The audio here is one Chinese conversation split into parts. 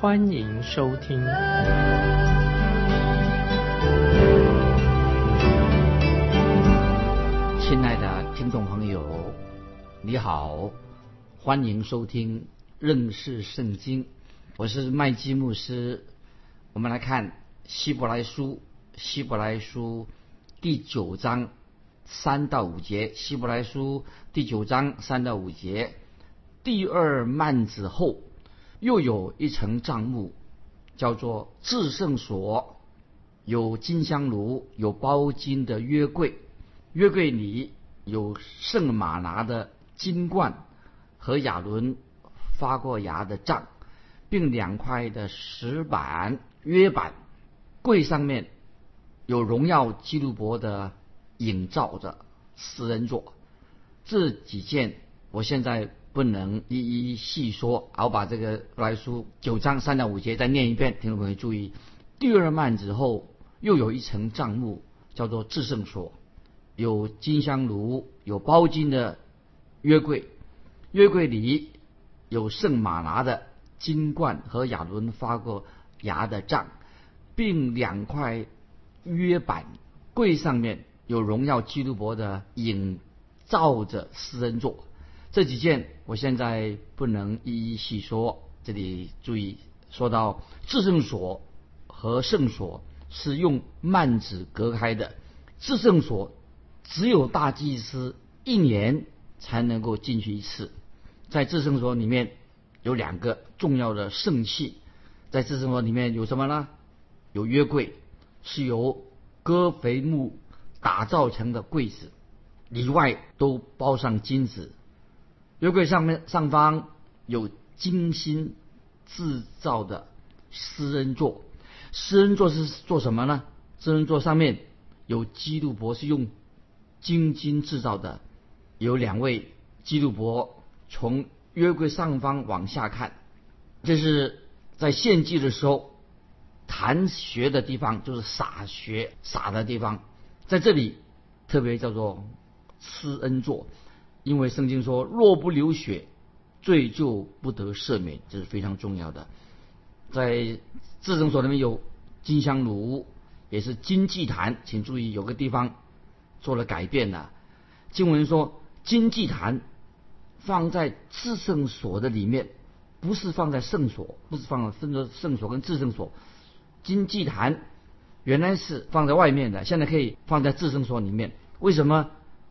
欢迎收听。亲爱的听众朋友，你好，欢迎收听认识圣经。我是麦基牧师。我们来看希伯来书，希伯来书第九章。三到五节，希伯来书第九章三到五节，第二幔子后又有一层帐幕，叫做至圣所，有金香炉，有包金的约柜，约柜里有圣马拿的金冠和亚伦发过芽的杖，并两块的石板约板，柜上面有荣耀基督伯的。影照着私人座，这几件我现在不能一一细说，我把这个来书九章三到五节再念一遍，听众朋友注意。第二幔之后又有一层帐幕，叫做至圣所，有金香炉，有包金的约柜，约柜里有圣马拿的金冠和亚伦发过芽的杖，并两块约板，柜上面。有荣耀基督伯的影照着私人座，这几件我现在不能一一细说。这里注意说到至圣所和圣所是用幔子隔开的，至圣所只有大祭司一年才能够进去一次。在至圣所里面有两个重要的圣器，在至圣所里面有什么呢？有约柜，是由戈肥木。打造成的柜子，里外都包上金子。约柜上面上方有精心制造的施恩座。施恩座是做什么呢？施恩座上面有基督伯是用金金制造的，有两位基督伯从约柜上方往下看，这是在献祭的时候弹血的地方，就是洒血洒的地方。在这里特别叫做施恩座，因为圣经说若不流血，罪就不得赦免，这是非常重要的。在至圣所里面有金香炉，也是金祭坛，请注意有个地方做了改变了。经文说金祭坛放在至圣所的里面，不是放在圣所，不是放分作圣所跟至圣所，金祭坛。原来是放在外面的，现在可以放在至圣所里面。为什么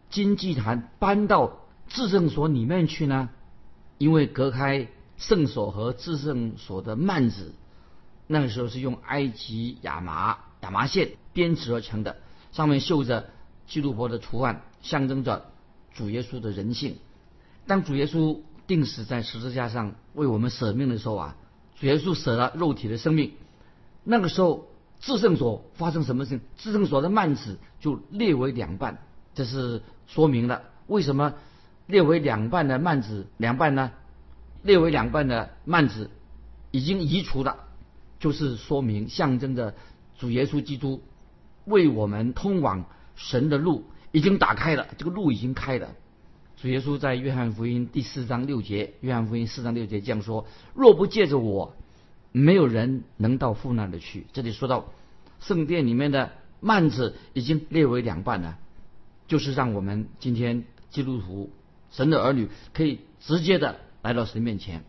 金祭坛搬到至圣所里面去呢？因为隔开圣所和至圣所的幔子，那个时候是用埃及亚麻亚麻线编织而成的，上面绣着基督伯的图案，象征着主耶稣的人性。当主耶稣定死在十字架上为我们舍命的时候啊，主耶稣舍了肉体的生命，那个时候。至圣所发生什么事？至圣所的幔子就裂为两半，这是说明了为什么裂为两半的幔子两半呢？裂为两半的幔子已经移除了，就是说明象征着主耶稣基督为我们通往神的路已经打开了，这个路已经开了。主耶稣在约翰福音第四章六节，约翰福音四章六节这样说：若不借着我。没有人能到父那里去。这里说到圣殿里面的幔子已经列为两半了，就是让我们今天基督徒、神的儿女可以直接的来到神面前。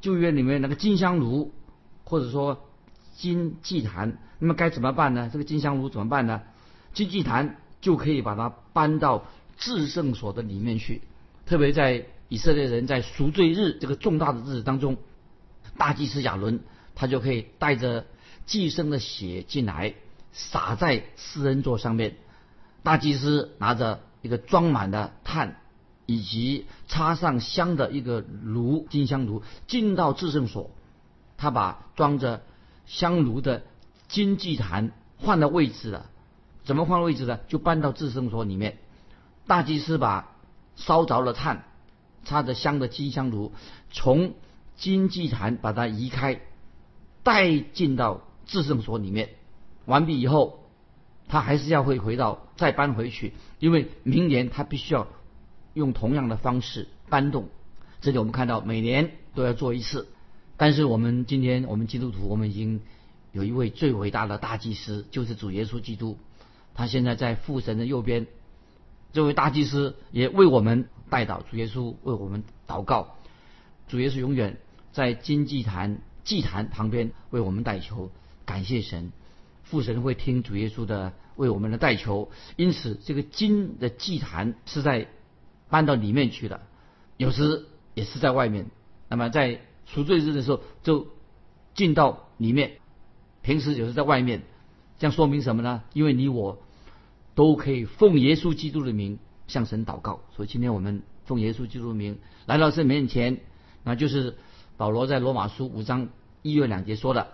旧约里面那个金香炉，或者说金祭坛，那么该怎么办呢？这个金香炉怎么办呢？金祭坛就可以把它搬到至圣所的里面去。特别在以色列人在赎罪日这个重大的日子当中，大祭司亚伦。他就可以带着寄生的血进来，洒在施恩座上面。大祭司拿着一个装满的炭，以及插上香的一个炉金香炉，进到至圣所。他把装着香炉的金祭坛换了位置了。怎么换位置呢？就搬到至圣所里面。大祭司把烧着了炭、插着香的金香炉从金祭坛把它移开，带进到至圣所里面。完毕以后，他还是要会回到再搬回去，因为明年他必须要用同样的方式搬动。这里我们看到每年都要做一次，但是我们今天我们基督徒，我们已经有一位最伟大的大祭司，就是主耶稣基督。他现在在父神的右边，这位大祭司也为我们代祷，主耶稣为我们祷告，主耶稣永远在金祭坛祭坛旁边为我们代求，感谢神，父神会听主耶稣的为我们的代求，因此这个金的祭坛是在搬到里面去了，有时也是在外面，那么在赎罪日的时候就进到里面，平时有时在外面，这样说明什么呢？因为你我。都可以奉耶稣基督的名向神祷告，所以今天我们奉耶稣基督的名来到神面前，那就是保罗在罗马书五章一月两节说的。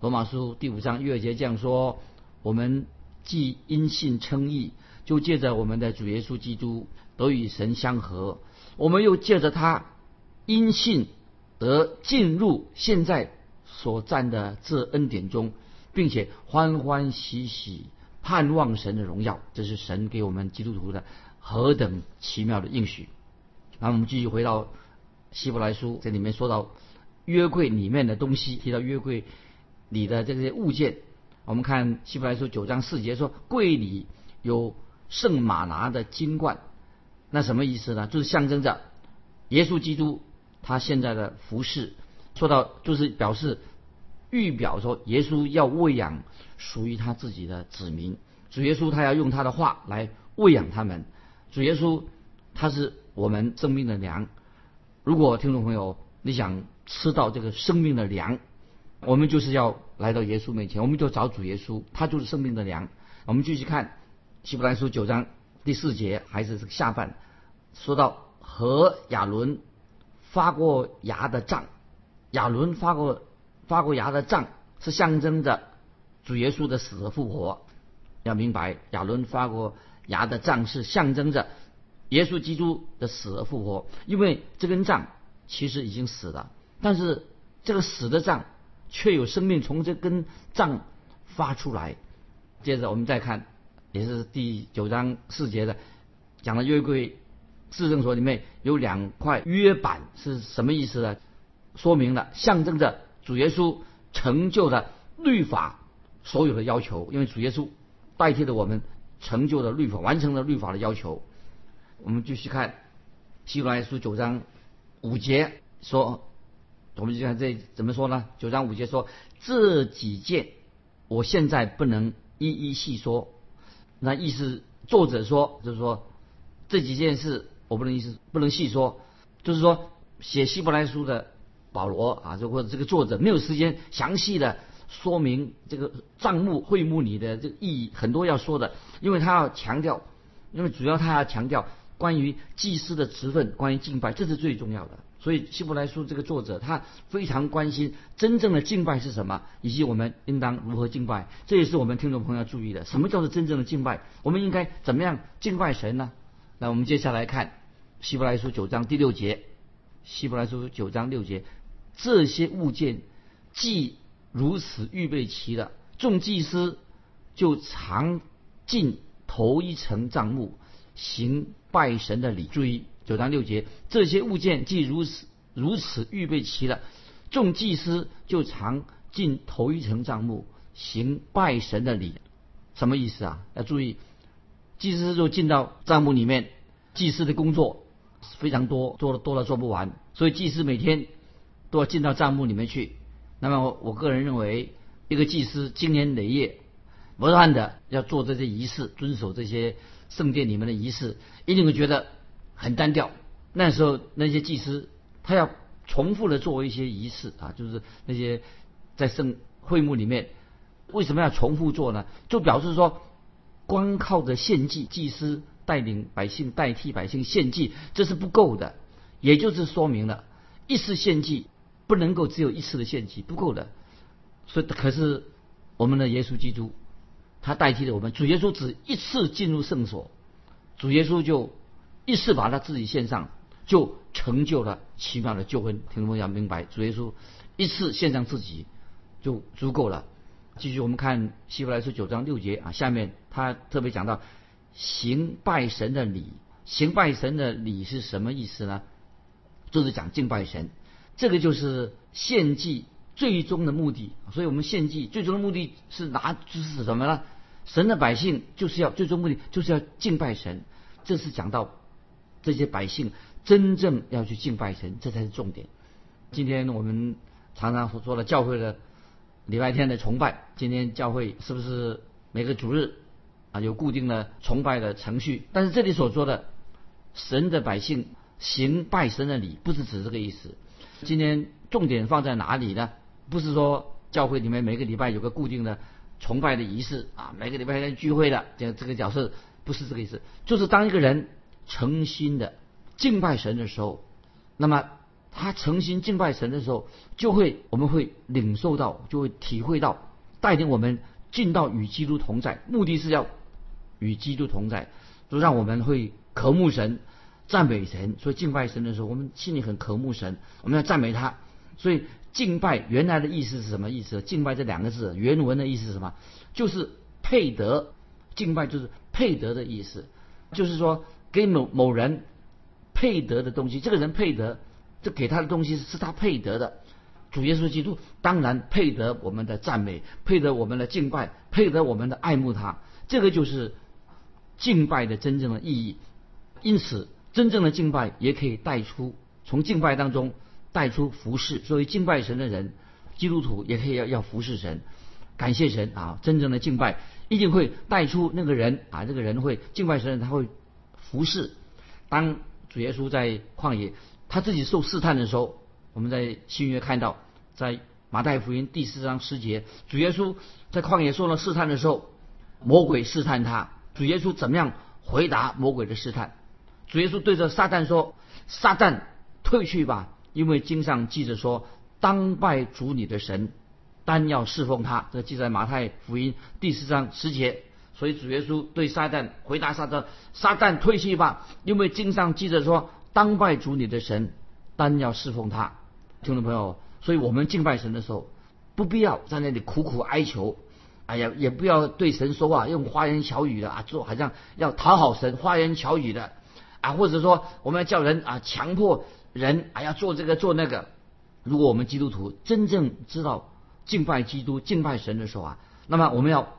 罗马书第五章一二节这样说：我们既因信称义，就借着我们的主耶稣基督得与神相合；我们又借着他因信得进入现在所占的这恩典中，并且欢欢喜喜。盼望神的荣耀，这是神给我们基督徒的何等奇妙的应许。那我们继续回到希伯来书，这里面说到约柜里面的东西，提到约柜里的这些物件。我们看希伯来书九章四节说，柜里有圣马拿的金冠，那什么意思呢？就是象征着耶稣基督他现在的服饰。说到就是表示。预表说，耶稣要喂养属于他自己的子民。主耶稣他要用他的话来喂养他们。主耶稣他是我们生命的粮。如果听众朋友你想吃到这个生命的粮，我们就是要来到耶稣面前，我们就找主耶稣，他就是生命的粮。我们继续看希伯来书九章第四节，还是这个下半，说到和亚伦发过芽的杖，亚伦发过。发过芽的杖是象征着主耶稣的死和复活。要明白，亚伦发过芽的杖是象征着耶稣基督的死和复活。因为这根杖其实已经死了，但是这个死的杖却有生命从这根杖发出来。接着我们再看，也是第九章四节的讲的约柜至圣所里面有两块约板是什么意思呢？说明了象征着。主耶稣成就了律法所有的要求，因为主耶稣代替了我们成就了律法，完成了律法的要求。我们继续看希伯来书九章五节说，我们就看这怎么说呢？九章五节说这几件，我现在不能一一细说。那意思作者说就是说这几件事我不能意思不能细说，就是说写希伯来书的。保罗啊，就或者这个作者没有时间详细的说明这个账目会幕里的这个意义，很多要说的，因为他要强调，因为主要他要强调关于祭司的职分，关于敬拜，这是最重要的。所以希伯来书这个作者他非常关心真正的敬拜是什么，以及我们应当如何敬拜，这也是我们听众朋友要注意的。什么叫做真正的敬拜？我们应该怎么样敬拜神呢？那我们接下来看希伯来书九章第六节，希伯来书九章六节。这些物件既如此预备齐了，众祭司就常进头一层帐幕，行拜神的礼。注意九章六节，这些物件既如此如此预备齐了，众祭司就常进头一层帐幕，行拜神的礼。什么意思啊？要注意，祭司就进到帐幕里面，祭司的工作非常多，做的多了做不完，所以祭司每天。都要进到账目里面去。那么我我个人认为，一个祭司经年累月不断的要做这些仪式，遵守这些圣殿里面的仪式，一定会觉得很单调。那时候那些祭司他要重复的做一些仪式啊，就是那些在圣会幕里面为什么要重复做呢？就表示说，光靠着献祭，祭司带领百姓代替百姓献祭，这是不够的。也就是说明了，一次献祭。不能够只有一次的献祭不够的，所以可是我们的耶稣基督，他代替了我们。主耶稣只一次进入圣所，主耶稣就一次把他自己献上，就成就了奇妙的救恩。听众朋友明白，主耶稣一次献上自己就足够了。继续我们看希伯来书九章六节啊，下面他特别讲到行拜神的礼。行拜神的礼是什么意思呢？就是讲敬拜神，这个就是献祭最终的目的。所以我们献祭最终的目的是拿，就是什么呢？神的百姓就是要最终目的就是要敬拜神。这是讲到这些百姓真正要去敬拜神，这才是重点。今天我们常常所说的教会的礼拜天的崇拜，今天教会是不是每个主日啊有固定的崇拜的程序？但是这里所说的。神的百姓行拜神的礼，不是指这个意思。今天重点放在哪里呢？不是说教会里面每个礼拜有个固定的崇拜的仪式啊，每个礼拜在聚会的这这个角色，不是这个意思。就是当一个人诚心的敬拜神的时候，那么他诚心敬拜神的时候，就会我们会领受到，就会体会到，带领我们进到与基督同在，目的是要与基督同在，就让我们会。渴慕神，赞美神，所以敬拜神的时候，我们心里很渴慕神，我们要赞美他。所以敬拜原来的意思是什么意思？敬拜这两个字原文的意思是什么？就是配得。敬拜就是配得的意思，就是说给某某人配得的东西，这个人配得，这给他的东西是他配得的。主耶稣基督当然配得我们的赞美，配得我们的敬拜，配得我们的爱慕他。这个就是敬拜的真正的意义。因此，真正的敬拜也可以带出从敬拜当中带出服侍。作为敬拜神的人，基督徒也可以要要服侍神，感谢神啊！真正的敬拜一定会带出那个人啊，这个人会敬拜神，他会服侍。当主耶稣在旷野他自己受试探的时候，我们在新约看到，在马太福音第四章十节，主耶稣在旷野受了试探的时候，魔鬼试探他，主耶稣怎么样回答魔鬼的试探？主耶稣对着撒旦说：“撒旦，退去吧，因为经上记着说，当拜主你的神，单要侍奉他。”这记在马太福音第四章十节。所以主耶稣对撒旦回答撒旦：“撒旦，退去吧，因为经上记着说，当拜主你的神，单要侍奉他。”听众朋友，所以我们敬拜神的时候，不必要在那里苦苦哀求，哎呀，也不要对神说话用花言巧语的啊，做好像要讨好神，花言巧语的。啊，或者说我们要叫人啊，强迫人啊要做这个做那个。如果我们基督徒真正知道敬拜基督、敬拜神的时候啊，那么我们要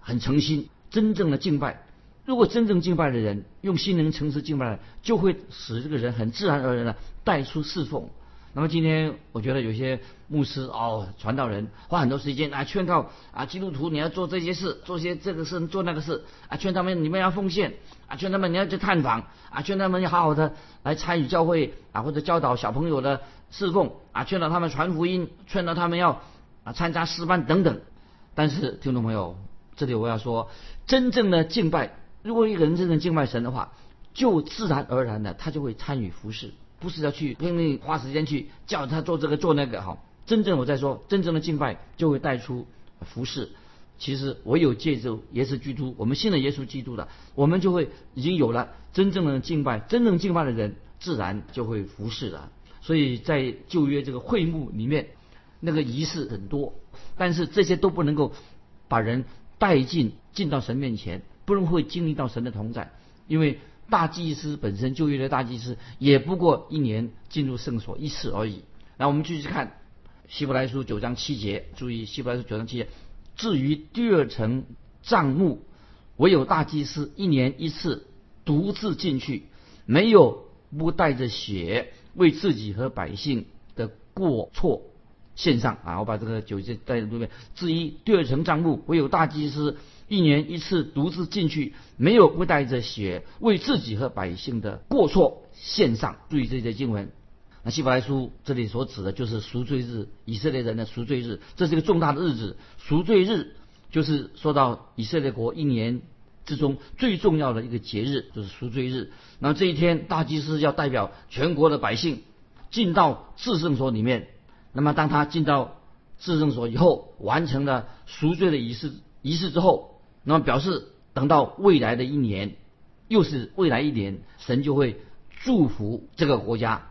很诚心、真正的敬拜。如果真正敬拜的人用心灵诚实敬拜的，就会使这个人很自然而然的带出侍奉。那么今天我觉得有些牧师哦，传道人花很多时间啊劝告啊基督徒你要做这些事，做些这个事，做那个事啊，劝他们你们要奉献啊，劝他们你要去探访啊，劝他们要好好的来参与教会啊，或者教导小朋友的侍奉啊，劝导他们传福音，劝导他们要啊参加诗班等等。但是听众朋友，这里我要说，真正的敬拜，如果一个人真正敬拜神的话，就自然而然的他就会参与服侍。不是要去拼命花时间去叫他做这个做那个哈，真正我在说，真正的敬拜就会带出服饰。其实唯有借助耶稣基督，我们信了耶稣基督的，我们就会已经有了真正的敬拜。真正敬拜的人，自然就会服侍了。所以在旧约这个会幕里面，那个仪式很多，但是这些都不能够把人带进进到神面前，不能会经历到神的同在，因为。大祭司本身就业的大祭司，也不过一年进入圣所一次而已。那我们继续看希伯来书九章七节，注意希伯来书九章七节。至于第二层帐幕，唯有大祭司一年一次独自进去，没有不带着血为自己和百姓的过错献上啊！我把这个九节带在这边。至于第二层帐幕，唯有大祭司。一年一次独自进去，没有不带着血为自己和百姓的过错献上。注意这些经文。那希伯来书这里所指的就是赎罪日，以色列人的赎罪日，这是一个重大的日子。赎罪日就是说到以色列国一年之中最重要的一个节日，就是赎罪日。那这一天，大祭司要代表全国的百姓进到至圣所里面。那么当他进到至圣所以后，完成了赎罪的仪式仪式之后，那么表示等到未来的一年，又是未来一年，神就会祝福这个国家。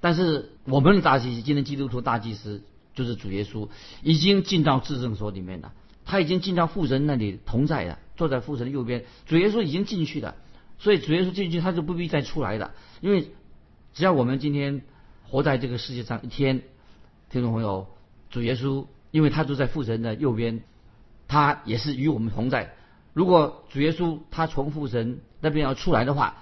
但是我们的大祭司，今天基督徒大祭司就是主耶稣，已经进到至圣所里面了，他已经进到父神那里同在了，坐在父神的右边。主耶稣已经进去了，所以主耶稣进去，他就不必再出来了，因为只要我们今天活在这个世界上一天，听众朋友，主耶稣因为他就在父神的右边，他也是与我们同在。如果主耶稣他从父神那边要出来的话，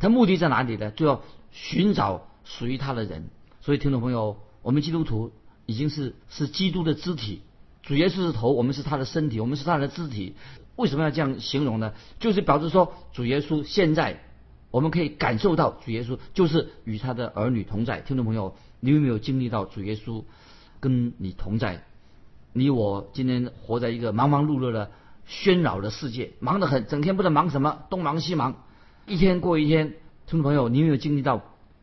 他目的在哪里呢？就要寻找。属于他的人，所以听众朋友，我们基督徒已经是是基督的肢体，主耶稣是头，我们是他的身体，我们是他的肢体。为什么要这样形容呢？就是表示说，主耶稣现在我们可以感受到主耶稣就是与他的儿女同在。听众朋友，你有没有经历到主耶稣跟你同在？你我今天活在一个忙忙碌碌的喧扰的世界，忙得很，整天不知道忙什么，东忙西忙，一天过一天。听众朋友，你有没有经历到？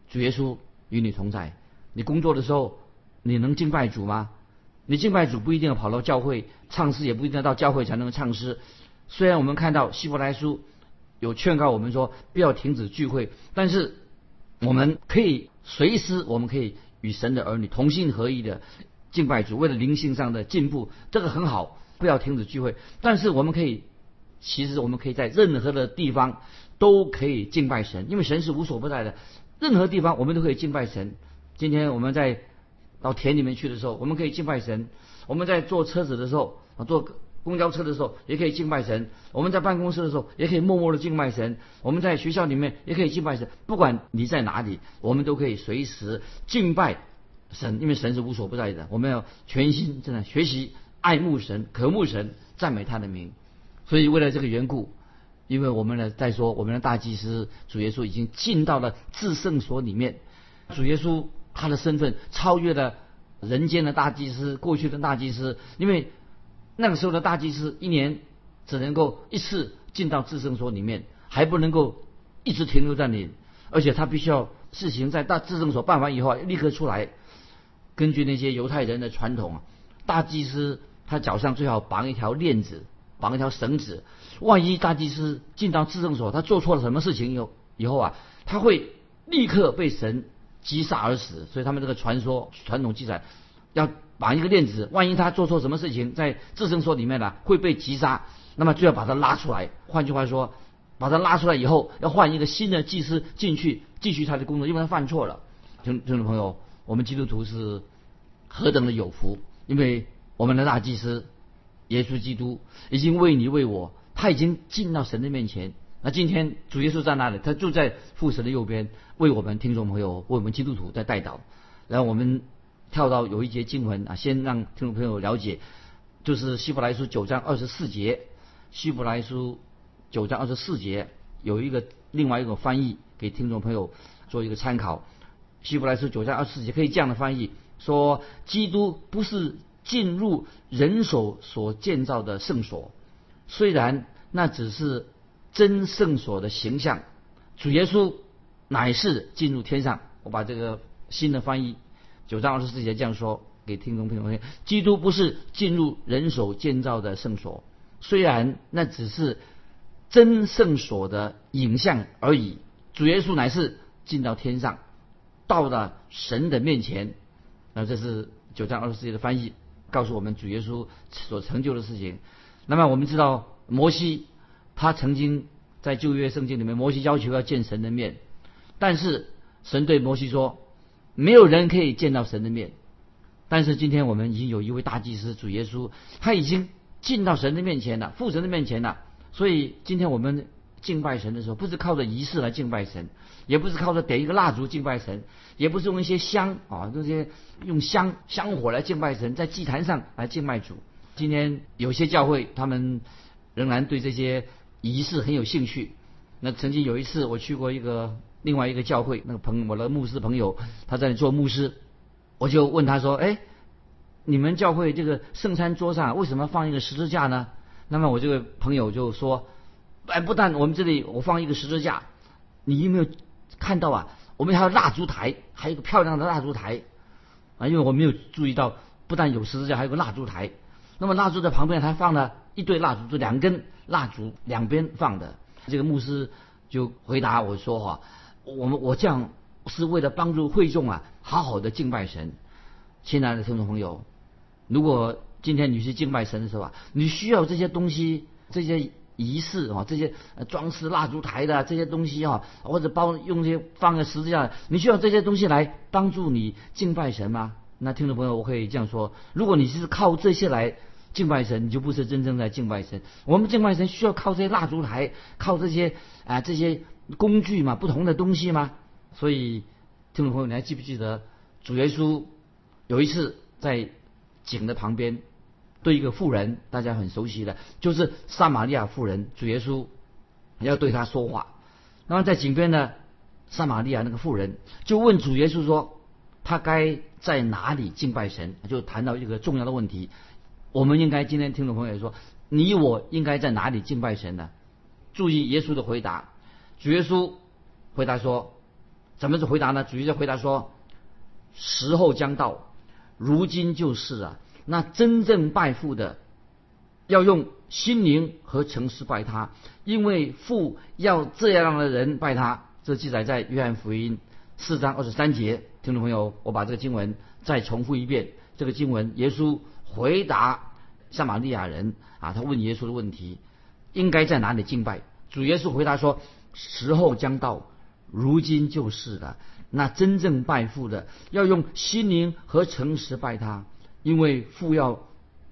主耶稣与你同在。你工作的时候，你能敬拜主吗？你敬拜主不一定要跑到教会唱诗，也不一定要到教会才能唱诗。虽然我们看到希伯来书有劝告我们说不要停止聚会，但是我们可以随时，我们可以与神的儿女同心合一的敬拜主，为了灵性上的进步，这个很好，不要停止聚会。但是我们可以，其实我们可以在任何的地方都可以敬拜神，因为神是无所不在的。任何地方我们都可以敬拜神。今天我们在到田里面去的时候，我们可以敬拜神；我们在坐车子的时候，啊，坐公交车的时候也可以敬拜神；我们在办公室的时候也可以默默的敬拜神；我们在学校里面也可以敬拜神。不管你在哪里，我们都可以随时敬拜神，因为神是无所不在的。我们要全心真的学习爱慕神、渴慕神、赞美他的名。所以为了这个缘故。因为我们呢，在说我们的大祭司主耶稣已经进到了至圣所里面，主耶稣他的身份超越了人间的大祭司，过去的大祭司，因为那个时候的大祭司一年只能够一次进到至圣所里面，还不能够一直停留在那里，而且他必须要事情在大至圣所办完以后立刻出来。根据那些犹太人的传统啊，大祭司他脚上最好绑一条链子。绑一条绳子，万一大祭司进到至圣所，他做错了什么事情以后，以后啊，他会立刻被神击杀而死。所以他们这个传说传统记载，要绑一个链子，万一他做错什么事情，在至圣所里面呢会被击杀，那么就要把他拉出来。换句话说，把他拉出来以后，要换一个新的祭司进去继续他的工作，因为他犯错了。听听众朋友，我们基督徒是何等的有福，因为我们的大祭司。耶稣基督已经为你为我，他已经进到神的面前。那今天主耶稣在那里？他就在父神的右边，为我们听众朋友，为我们基督徒在代祷。然后我们跳到有一节经文啊，先让听众朋友了解，就是希伯来书九章二十四节。希伯来书九章二十四节有一个另外一个翻译，给听众朋友做一个参考。希伯来书九章二十四节可以这样的翻译：说基督不是。进入人手所建造的圣所，虽然那只是真圣所的形象，主耶稣乃是进入天上。我把这个新的翻译九章二十四节这样说给听众朋友听：基督不是进入人手建造的圣所，虽然那只是真圣所的影像而已。主耶稣乃是进到天上，到了神的面前。那这是九章二十四节的翻译。告诉我们主耶稣所成就的事情。那么我们知道摩西他曾经在旧约圣经里面，摩西要求要见神的面，但是神对摩西说，没有人可以见到神的面。但是今天我们已经有一位大祭司主耶稣，他已经进到神的面前了，父神的面前了。所以今天我们敬拜神的时候，不是靠着仪式来敬拜神。也不是靠着点一个蜡烛敬拜神，也不是用一些香啊，这些用香香火来敬拜神，在祭坛上来敬拜主。今天有些教会他们仍然对这些仪式很有兴趣。那曾经有一次我去过一个另外一个教会，那个朋我的牧师朋友他在做牧师，我就问他说：“哎，你们教会这个圣餐桌上为什么放一个十字架呢？”那么我这个朋友就说：“哎，不但我们这里我放一个十字架，你有没有？”看到啊，我们还有蜡烛台，还有一个漂亮的蜡烛台啊，因为我没有注意到不但有十字架，还有个蜡烛台。那么蜡烛的旁边还放了一对蜡烛，就两根蜡烛两边放的。这个牧师就回答我说：“哈，我们我这样是为了帮助会众啊，好好的敬拜神。”亲爱的听众朋友，如果今天你去敬拜神的时候啊，你需要这些东西，这些仪式啊，这些装饰蜡烛台的这些东西啊，或者包用这些放在十字架，你需要这些东西来帮助你敬拜神吗？那听众朋友，我可以这样说：如果你是靠这些来敬拜神，你就不是真正在敬拜神。我们敬拜神需要靠这些蜡烛台，靠这些啊这些工具嘛，不同的东西吗？所以，听众朋友，你还记不记得主耶稣有一次在井的旁边对一个妇人，大家很熟悉的，就是撒玛利亚妇人，主耶稣要对她说话。那么在井边呢，撒玛利亚那个妇人就问主耶稣说。他该在哪里敬拜神？就谈到一个重要的问题。我们应该今天听众朋友说，你我应该在哪里敬拜神呢？注意耶稣的回答。主耶稣回答说：“怎么是回答呢？”主耶稣回答说：“时候将到，如今就是啊。那真正拜父的，要用心灵和诚实拜他，因为父要这样的人拜他。”这记载在约翰福音四章二十三节。听众朋友，我把这个经文再重复一遍。这个经文，耶稣回答撒玛利亚人啊，他问耶稣的问题，应该在哪里敬拜？主耶稣回答说：时候将到，如今就是了。那真正拜父的，要用心灵和诚实拜他，因为父要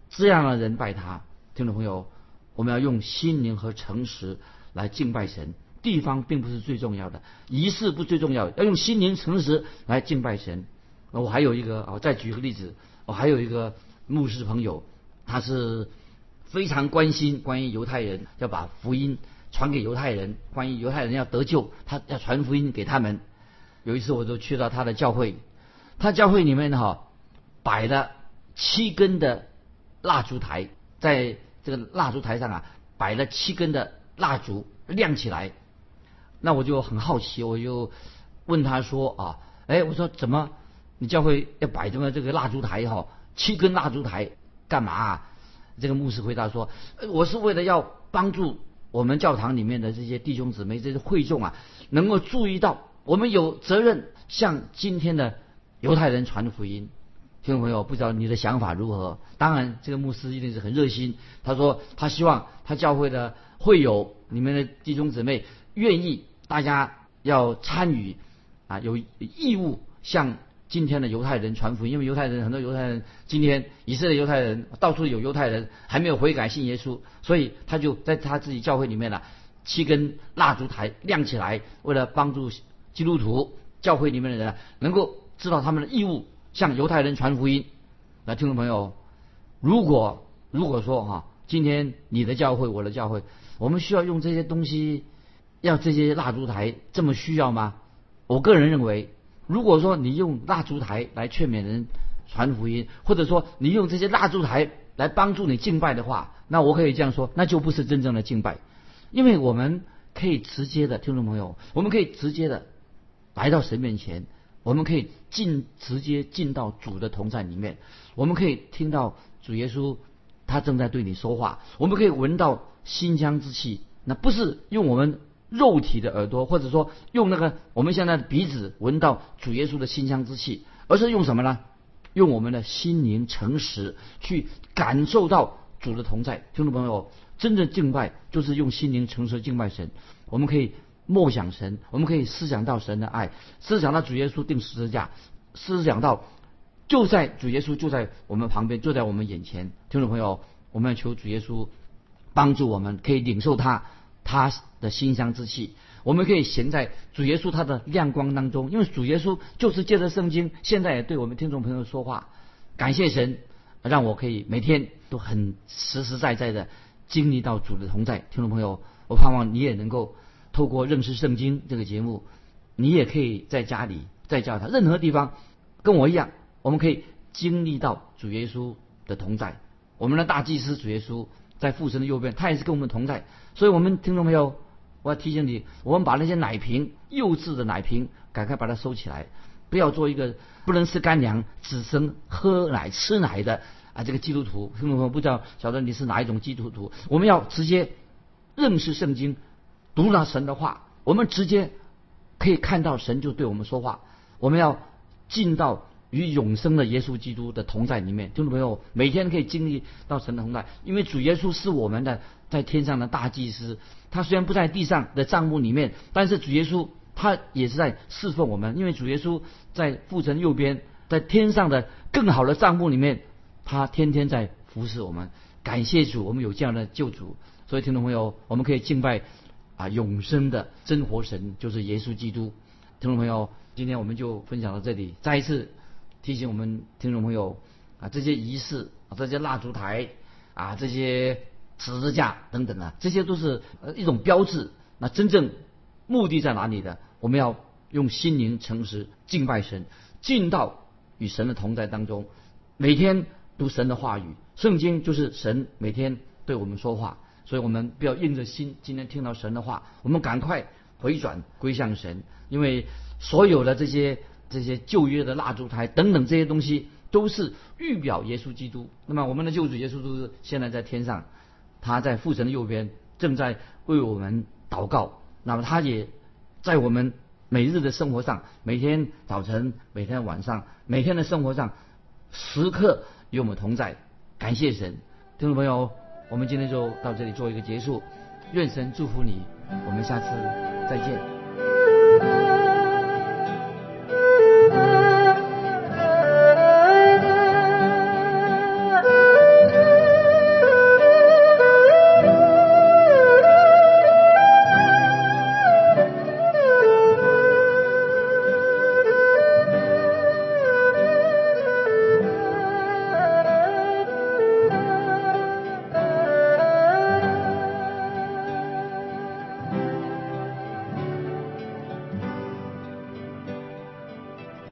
这样的人拜他。听众朋友，我们要用心灵和诚实来敬拜神。地方并不是最重要的，仪式不最重要，要用心灵诚实来敬拜神。那我还有一个啊，再举个例子，我还有一个牧师朋友，他是非常关心关于犹太人，要把福音传给犹太人，关于犹太人要得救，他要传福音给他们。有一次我就去到他的教会，他教会里面哈摆了七根的蜡烛台，在这个蜡烛台上啊摆了七根的蜡烛亮起来。那我就很好奇，我就问他说啊，哎，我说怎么你教会要摆这么这个蜡烛台哈，七根蜡烛台干嘛？啊这个牧师回答说，我是为了要帮助我们教堂里面的这些弟兄姊妹、这些会众啊，能够注意到我们有责任向今天的犹太人传福音。听众朋友，不知道你的想法如何？当然，这个牧师一定是很热心。他说他希望他教会的会友、你们的弟兄姊妹。愿意大家要参与啊，有义务向今天的犹太人传福音，因为犹太人很多犹太人今天以色列犹太人到处有犹太人还没有悔改信耶稣，所以他就在他自己教会里面呢，七根蜡烛台亮起来，为了帮助基督徒教会里面的人能够知道他们的义务向犹太人传福音。那听众朋友，如果如果说哈，今天你的教会我的教会，我们需要用这些东西。要这些蜡烛台这么需要吗？我个人认为，如果说你用蜡烛台来劝勉人传福音，或者说你用这些蜡烛台来帮助你敬拜的话，那我可以这样说，那就不是真正的敬拜，因为我们可以直接的听众朋友，我们可以直接的来到神面前，我们可以进直接进到主的同在里面，我们可以听到主耶稣他正在对你说话，我们可以闻到馨香之气，那不是用我们。肉体的耳朵，或者说用那个我们现在的鼻子闻到主耶稣的馨香之气，而是用什么呢？用我们的心灵诚实去感受到主的同在。听众朋友，真正敬拜就是用心灵诚实敬拜神。我们可以默想神，我们可以思想到神的爱，思想到主耶稣定十字架，思想到就在主耶稣就在我们旁边，就在我们眼前。听众朋友，我们要求主耶稣帮助我们，可以领受他。他的馨香之气，我们可以行在主耶稣他的亮光当中，因为主耶稣就是借着圣经，现在也对我们听众朋友说话。感谢神，让我可以每天都很实实在在的经历到主的同在。听众朋友，我盼望你也能够透过认识圣经这个节目，你也可以在家里、在教堂、任何地方，跟我一样，我们可以经历到主耶稣的同在。我们的大祭司主耶稣。在父神的右边，他也是跟我们同在。所以，我们听众朋友，我要提醒你，我们把那些奶瓶、幼稚的奶瓶，赶快把它收起来。不要做一个不能吃干粮、只生喝奶、吃奶的啊这个基督徒。听众朋友，不知道晓得你是哪一种基督徒？我们要直接认识圣经，读了神的话，我们直接可以看到神就对我们说话。我们要进到与永生的耶稣基督的同在里面。听众朋友，每天可以经历到神的同在，因为主耶稣是我们的在天上的大祭司。他虽然不在地上的账目里面，但是主耶稣他也是在侍奉我们，因为主耶稣在父神右边，在天上的更好的账目里面，他天天在服侍我们。感谢主，我们有这样的救主。所以听众朋友，我们可以敬拜啊永生的真活神，就是耶稣基督。听众朋友，今天我们就分享到这里。再一次提醒我们听众朋友啊，这些仪式啊，这些蜡烛台啊，这些十字架等等啊，这些都是呃一种标志。那真正目的在哪里的？我们要用心灵诚实敬拜神，进到与神的同在当中，每天读神的话语。圣经就是神每天对我们说话。所以我们不要硬着心，今天听到神的话，我们赶快回转归向神，因为所有的这些这些旧约的蜡烛台等等这些东西，都是预表耶稣基督。那么我们的救主耶稣都是现在在天上，他在父神的右边，正在为我们祷告。那么他也在我们每日的生活上，每天早晨、每天晚上、每天的生活上，时刻与我们同在。感谢神，听众朋友。我们今天就到这里做一个结束，愿神祝福你，我们下次再见。